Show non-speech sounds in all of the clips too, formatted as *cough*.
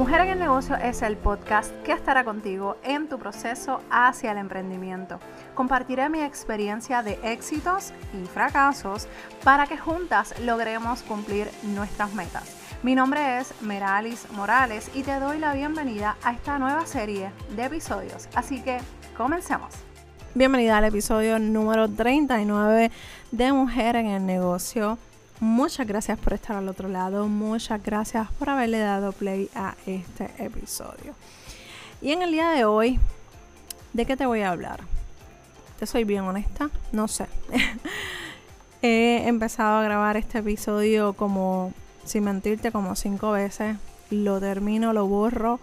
Mujer en el Negocio es el podcast que estará contigo en tu proceso hacia el emprendimiento. Compartiré mi experiencia de éxitos y fracasos para que juntas logremos cumplir nuestras metas. Mi nombre es Meralis Morales y te doy la bienvenida a esta nueva serie de episodios. Así que comencemos. Bienvenida al episodio número 39 de Mujer en el Negocio. Muchas gracias por estar al otro lado. Muchas gracias por haberle dado play a este episodio. Y en el día de hoy, ¿de qué te voy a hablar? Te soy bien honesta, no sé. *laughs* He empezado a grabar este episodio como, sin mentirte, como cinco veces. Lo termino, lo borro,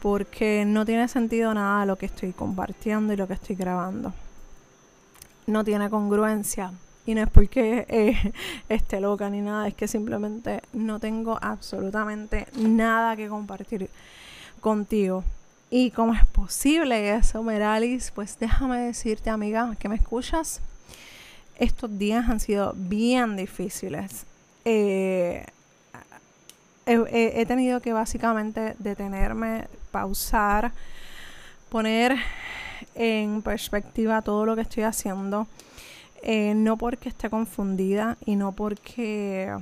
porque no tiene sentido nada lo que estoy compartiendo y lo que estoy grabando. No tiene congruencia y no es porque eh, *laughs* esté loca ni nada, es que simplemente no tengo absolutamente nada que compartir contigo. Y cómo es posible eso, Meralis, pues déjame decirte, amiga, que me escuchas. Estos días han sido bien difíciles. Eh, he tenido que básicamente detenerme, pausar, poner en perspectiva todo lo que estoy haciendo eh, no porque esté confundida y no porque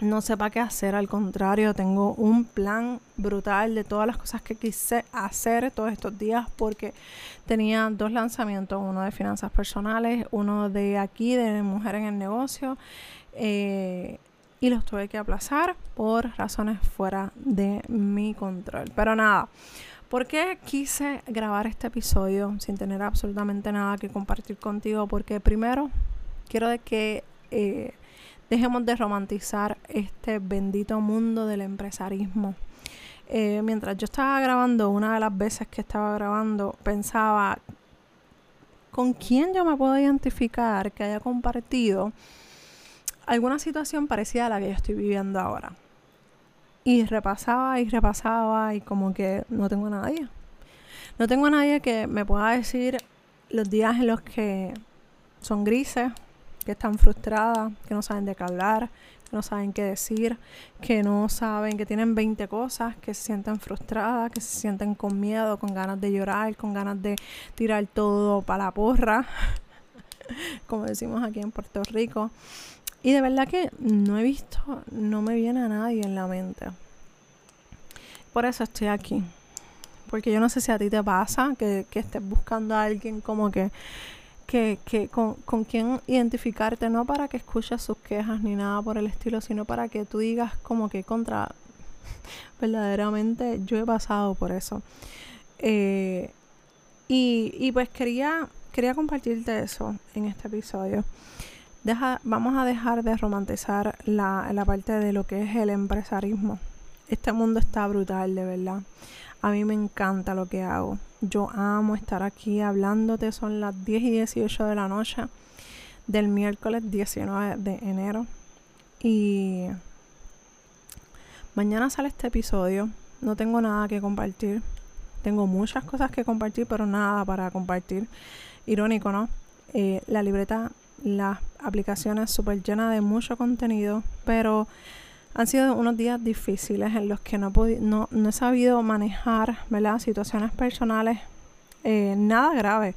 no sepa qué hacer, al contrario, tengo un plan brutal de todas las cosas que quise hacer todos estos días porque tenía dos lanzamientos, uno de finanzas personales, uno de aquí, de mujer en el negocio, eh, y los tuve que aplazar por razones fuera de mi control. Pero nada, ¿Por qué quise grabar este episodio sin tener absolutamente nada que compartir contigo? Porque primero quiero de que eh, dejemos de romantizar este bendito mundo del empresarismo. Eh, mientras yo estaba grabando, una de las veces que estaba grabando, pensaba, ¿con quién yo me puedo identificar que haya compartido alguna situación parecida a la que yo estoy viviendo ahora? Y repasaba y repasaba y como que no tengo a nadie. No tengo a nadie que me pueda decir los días en los que son grises, que están frustradas, que no saben de qué hablar, que no saben qué decir, que no saben, que tienen 20 cosas, que se sienten frustradas, que se sienten con miedo, con ganas de llorar, con ganas de tirar todo para la porra, *laughs* como decimos aquí en Puerto Rico. Y de verdad que no he visto, no me viene a nadie en la mente. Por eso estoy aquí. Porque yo no sé si a ti te pasa que, estés buscando a alguien como que, que, que con, con quien identificarte, no para que escuches sus quejas ni nada por el estilo, sino para que tú digas como que contra, *laughs* verdaderamente yo he pasado por eso. Eh, y, y pues quería, quería compartirte eso en este episodio vamos a dejar de romantizar la, la parte de lo que es el empresarismo. Este mundo está brutal, de verdad. A mí me encanta lo que hago. Yo amo estar aquí hablándote. Son las 10 y 18 de la noche del miércoles 19 de enero. Y mañana sale este episodio. No tengo nada que compartir. Tengo muchas cosas que compartir, pero nada para compartir. Irónico, ¿no? Eh, la libreta las aplicaciones súper llenas de mucho contenido, pero han sido unos días difíciles en los que no, no, no he sabido manejar ¿verdad? situaciones personales, eh, nada grave,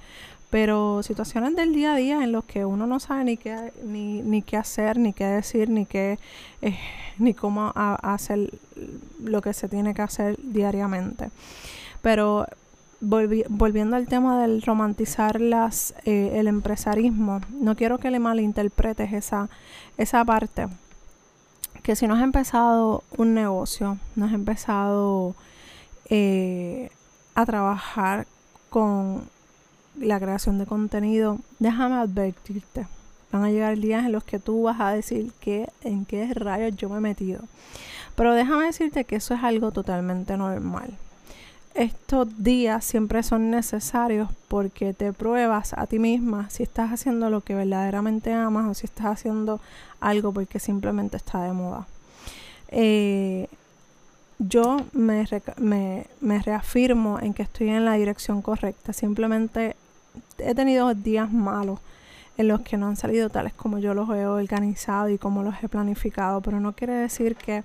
pero situaciones del día a día en los que uno no sabe ni qué, ni, ni qué hacer, ni qué decir, ni qué, eh, ni cómo hacer lo que se tiene que hacer diariamente. Pero volviendo al tema del romantizar las, eh, el empresarismo, no quiero que le malinterpretes esa, esa parte. Que si no has empezado un negocio, no has empezado eh, a trabajar con la creación de contenido, déjame advertirte. Van a llegar días en los que tú vas a decir que en qué rayos yo me he metido. Pero déjame decirte que eso es algo totalmente normal estos días siempre son necesarios porque te pruebas a ti misma si estás haciendo lo que verdaderamente amas o si estás haciendo algo porque simplemente está de moda. Eh, yo me, me, reafirmo en que estoy en la dirección correcta. Simplemente he tenido días malos en los que no han salido tales como yo los he organizado y como los he planificado, pero no quiere decir que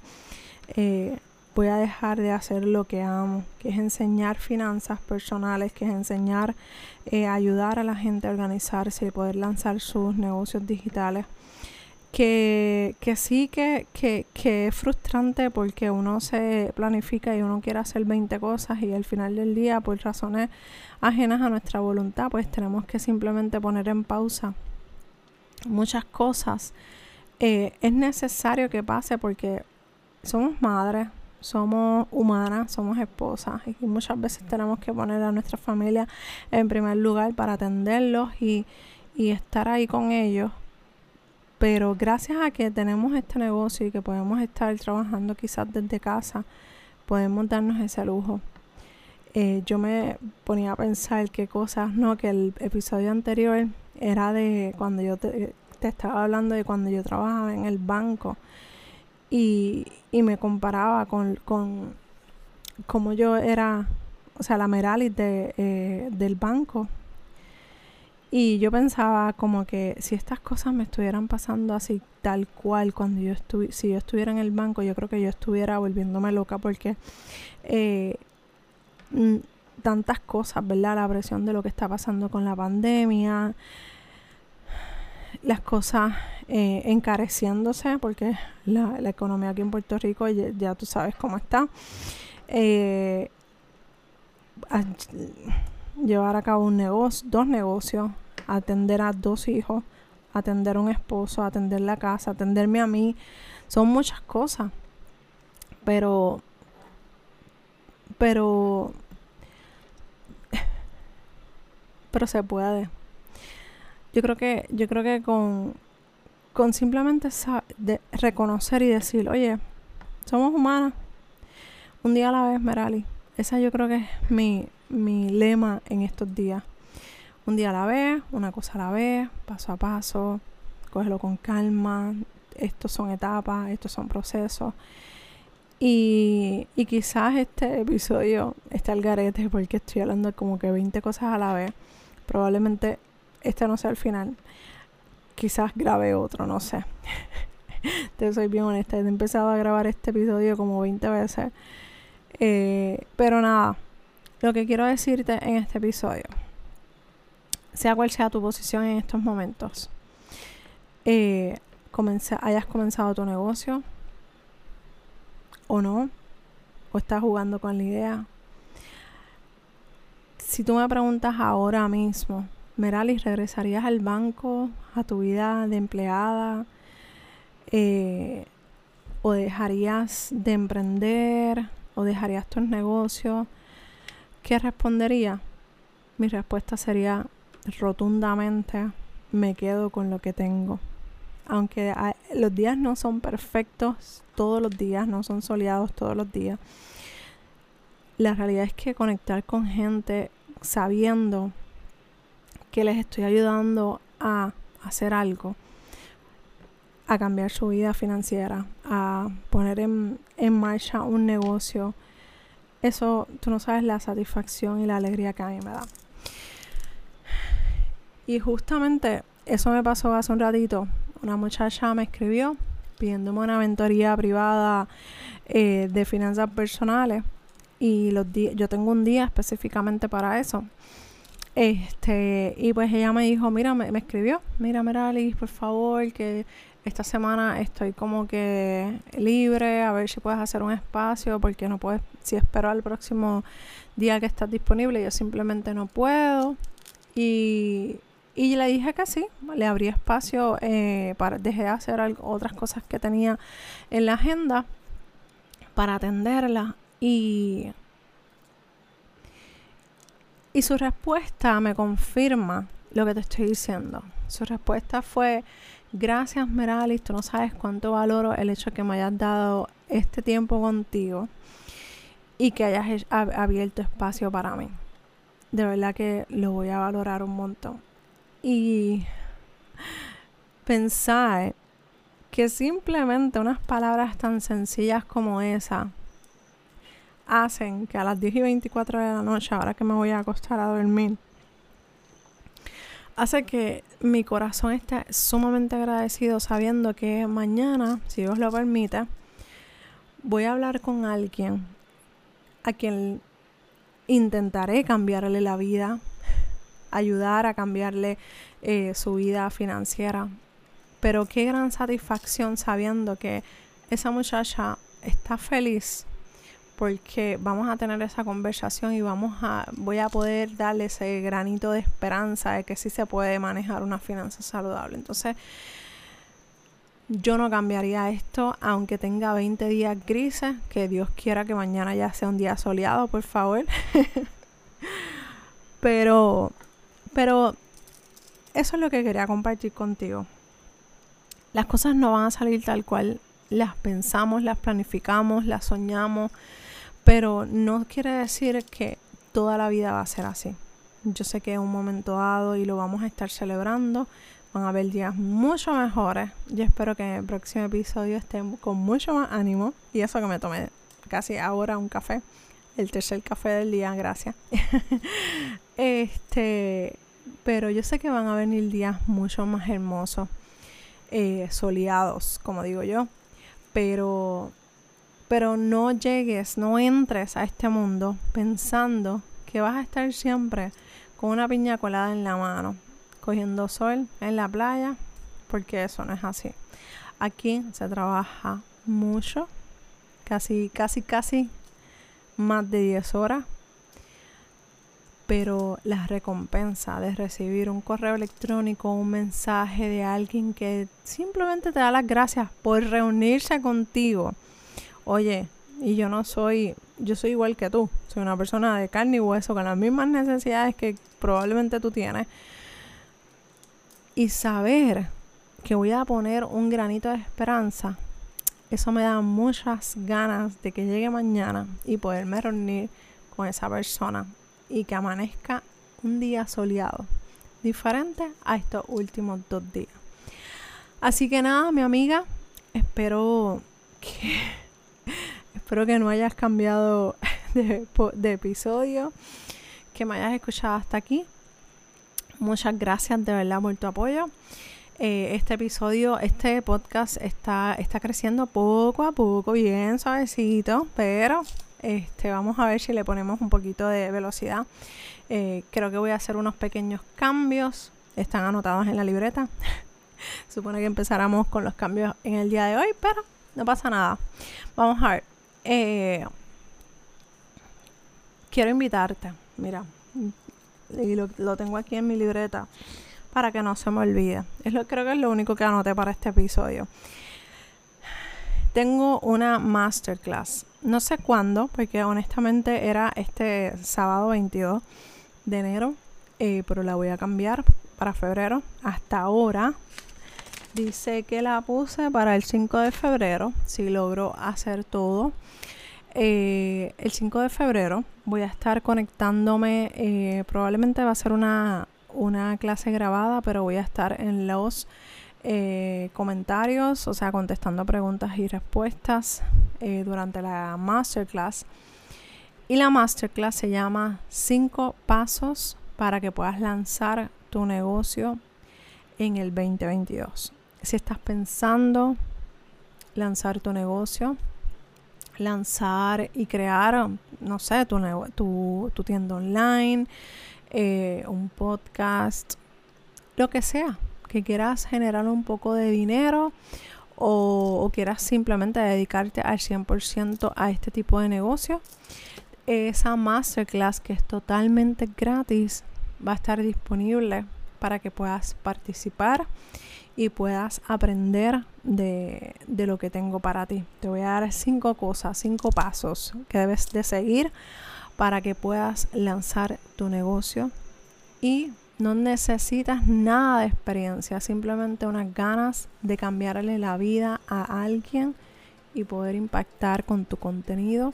eh, voy a dejar de hacer lo que amo, que es enseñar finanzas personales, que es enseñar, eh, ayudar a la gente a organizarse y poder lanzar sus negocios digitales. Que, que sí que, que, que, es frustrante porque uno se planifica y uno quiere hacer 20 cosas y al final del día, por razones ajenas a nuestra voluntad, pues tenemos que simplemente poner en pausa muchas cosas. Eh, es necesario que pase porque somos madres, somos humanas, somos esposas y muchas veces tenemos que poner a nuestra familia en primer lugar para atenderlos y, y estar ahí con ellos. Pero gracias a que tenemos este negocio y que podemos estar trabajando quizás desde casa, podemos darnos ese lujo. Eh, yo me ponía a pensar qué cosas, no, que el episodio anterior era de cuando yo te, estaba hablando de cuando yo trabajaba en el banco y, y me comparaba con, con como yo era, o sea, la Meralis de, eh, del banco, y yo pensaba como que si estas cosas me estuvieran pasando así tal cual cuando yo estuve, si yo estuviera en el banco, yo creo que yo estuviera volviéndome loca porque eh, tantas cosas, ¿verdad? La presión de lo que está pasando con la pandemia, las cosas eh, encareciéndose porque la, economía aquí en Puerto Rico ya, tú sabes cómo está. Eh, llevar a cabo un negocio, dos negocios, atender a dos hijos, atender a un esposo, atender la casa, atenderme a mí. Son muchas cosas. Pero, pero, pero se puede. Yo creo que, yo creo que con, con simplemente de reconocer y decir, oye, somos humanas. Un día a la vez, Merali. Esa yo creo que es mi, mi lema en estos días. Un día a la vez, una cosa a la vez, paso a paso, cógelo con calma. Estos son etapas, estos son procesos. Y, y quizás este episodio esté al garete porque estoy hablando como que 20 cosas a la vez. Probablemente este no sea el final. Quizás grabe otro, no sé. *laughs* Te soy bien honesta. He empezado a grabar este episodio como 20 veces. Eh, pero nada, lo que quiero decirte en este episodio, sea cual sea tu posición en estos momentos, eh, hayas comenzado tu negocio o no, o estás jugando con la idea. Si tú me preguntas ahora mismo, Meralis, ¿regresarías al banco, a tu vida de empleada? Eh, ¿O dejarías de emprender? ¿O dejarías tus negocios? ¿Qué respondería? Mi respuesta sería rotundamente me quedo con lo que tengo. Aunque los días no son perfectos todos los días, no son soleados todos los días. La realidad es que conectar con gente sabiendo que les estoy ayudando a hacer algo, a cambiar su vida financiera, a poner en, marcha un negocio, eso, tú no sabes la satisfacción y la alegría que a mí me da. Y justamente eso me pasó hace un ratito. Una muchacha me escribió pidiéndome una mentoría privada eh, de finanzas personales. Y los yo tengo un día específicamente para eso. Este, y pues ella me dijo, mira, me, escribió, mira, Meralis, por favor, que esta semana estoy como que libre, a ver si puedes hacer un espacio, porque no puedes, si espero al próximo día que estás disponible, yo simplemente no puedo. Y, y le dije que sí, le abrí espacio, eh, para, dejé de hacer otras cosas que tenía en la agenda para atenderla. Y, y su respuesta me confirma lo que te estoy diciendo. Su respuesta fue Gracias, Meralis. Tú no sabes cuánto valoro el hecho de que me hayas dado este tiempo contigo y que hayas abierto espacio para mí. De verdad que lo voy a valorar un montón. Y *laughs* pensar que simplemente unas palabras tan sencillas como esa hacen que a las 10 y 24 de la noche, ahora que me voy a acostar a dormir, hace que mi corazón esté sumamente agradecido sabiendo que mañana, si Dios lo permite, voy a hablar con alguien a quien intentaré cambiarle la vida, ayudar a cambiarle eh, su vida financiera. Pero qué gran satisfacción sabiendo que esa muchacha está feliz porque vamos a tener esa conversación y vamos a voy a poder darle ese granito de esperanza de que sí se puede manejar una finanza saludable. Entonces, yo no cambiaría esto aunque tenga 20 días grises, que Dios quiera que mañana ya sea un día soleado, por favor. *laughs* pero pero eso es lo que quería compartir contigo. Las cosas no van a salir tal cual las pensamos, las planificamos, las soñamos, pero no quiere decir que toda la vida va a ser así. Yo sé que es un momento dado y lo vamos a estar celebrando. Van a haber días mucho mejores. Yo espero que en el próximo episodio estén con mucho más ánimo. Y eso que me tomé casi ahora un café. El tercer café del día, gracias. *laughs* este, pero yo sé que van a venir días mucho más hermosos, eh, soleados, como digo yo. Pero pero no llegues, no entres a este mundo pensando que vas a estar siempre con una piña colada en la mano, cogiendo sol en la playa, porque eso no es así. Aquí se trabaja mucho, casi, casi, casi más de 10 horas, pero la recompensa de recibir un correo electrónico, un mensaje de alguien que simplemente te da las gracias por reunirse contigo, oye, y yo no soy, yo soy igual que tú, soy una persona de carne y hueso con las mismas necesidades que probablemente tú tienes. Y saber que voy a poner un granito de esperanza, eso me da muchas ganas de que llegue mañana y poderme reunir con esa persona y que amanezca un día soleado, diferente a estos últimos dos días. Así que nada, mi amiga, espero que Espero que no hayas cambiado *laughs* de, episodio, que me hayas escuchado hasta aquí. Muchas gracias de verdad por tu apoyo. Eh, este episodio, este podcast está, está creciendo poco a poco, bien suavecito, pero este, vamos a ver si le ponemos un poquito de velocidad. Eh, creo que voy a hacer unos pequeños cambios. Están anotados en la libreta. *laughs* Supone que empezáramos con los cambios en el día de hoy, pero no pasa nada. Vamos a ver. Eh, quiero invitarte, mira, y lo, tengo aquí en mi libreta para que no se me olvide. Es lo, creo que es lo único que anoté para este episodio. Tengo una masterclass. No sé cuándo, porque honestamente era este sábado 22 de enero, eh, pero la voy a cambiar para febrero. Hasta ahora Dice que la puse para el 5 de febrero, si logro hacer todo. Eh, el 5 de febrero voy a estar conectándome, eh, probablemente va a ser una, una, clase grabada, pero voy a estar en los eh, comentarios, o sea, contestando preguntas y respuestas durante la masterclass. Y la masterclass se llama 5 pasos para que puedas lanzar tu negocio en el 2022 si estás pensando lanzar tu negocio, lanzar y crear, no sé, tu, tu, tu tienda online, eh, un podcast, lo que sea, que quieras generar un poco de dinero o, o quieras simplemente dedicarte al 100% a este tipo de negocio, esa masterclass que es totalmente gratis va a estar disponible para que puedas participar y puedas aprender de, lo que tengo para ti. Te voy a dar cinco cosas, cinco pasos que debes de seguir para que puedas lanzar tu negocio y no necesitas nada de experiencia, simplemente unas ganas de cambiarle la vida a alguien y poder impactar con tu contenido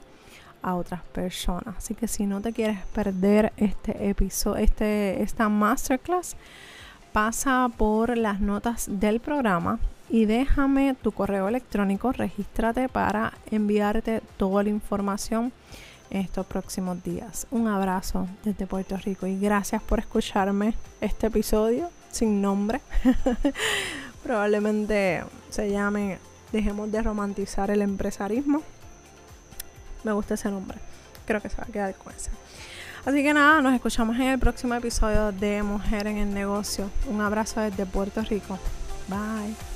a otras personas. Así que si no te quieres perder este episodio, este, esta masterclass, pasa por las notas del programa y déjame tu correo electrónico, regístrate para enviarte toda la información en estos próximos días. Un abrazo desde Puerto Rico y gracias por escucharme este episodio sin nombre. *laughs* Probablemente se llame Dejemos de romantizar el empresarismo. Me gusta ese nombre. Creo que se va a quedar con ese. Así que nada, nos escuchamos en el próximo episodio de Mujer en el Negocio. Un abrazo desde Puerto Rico. Bye.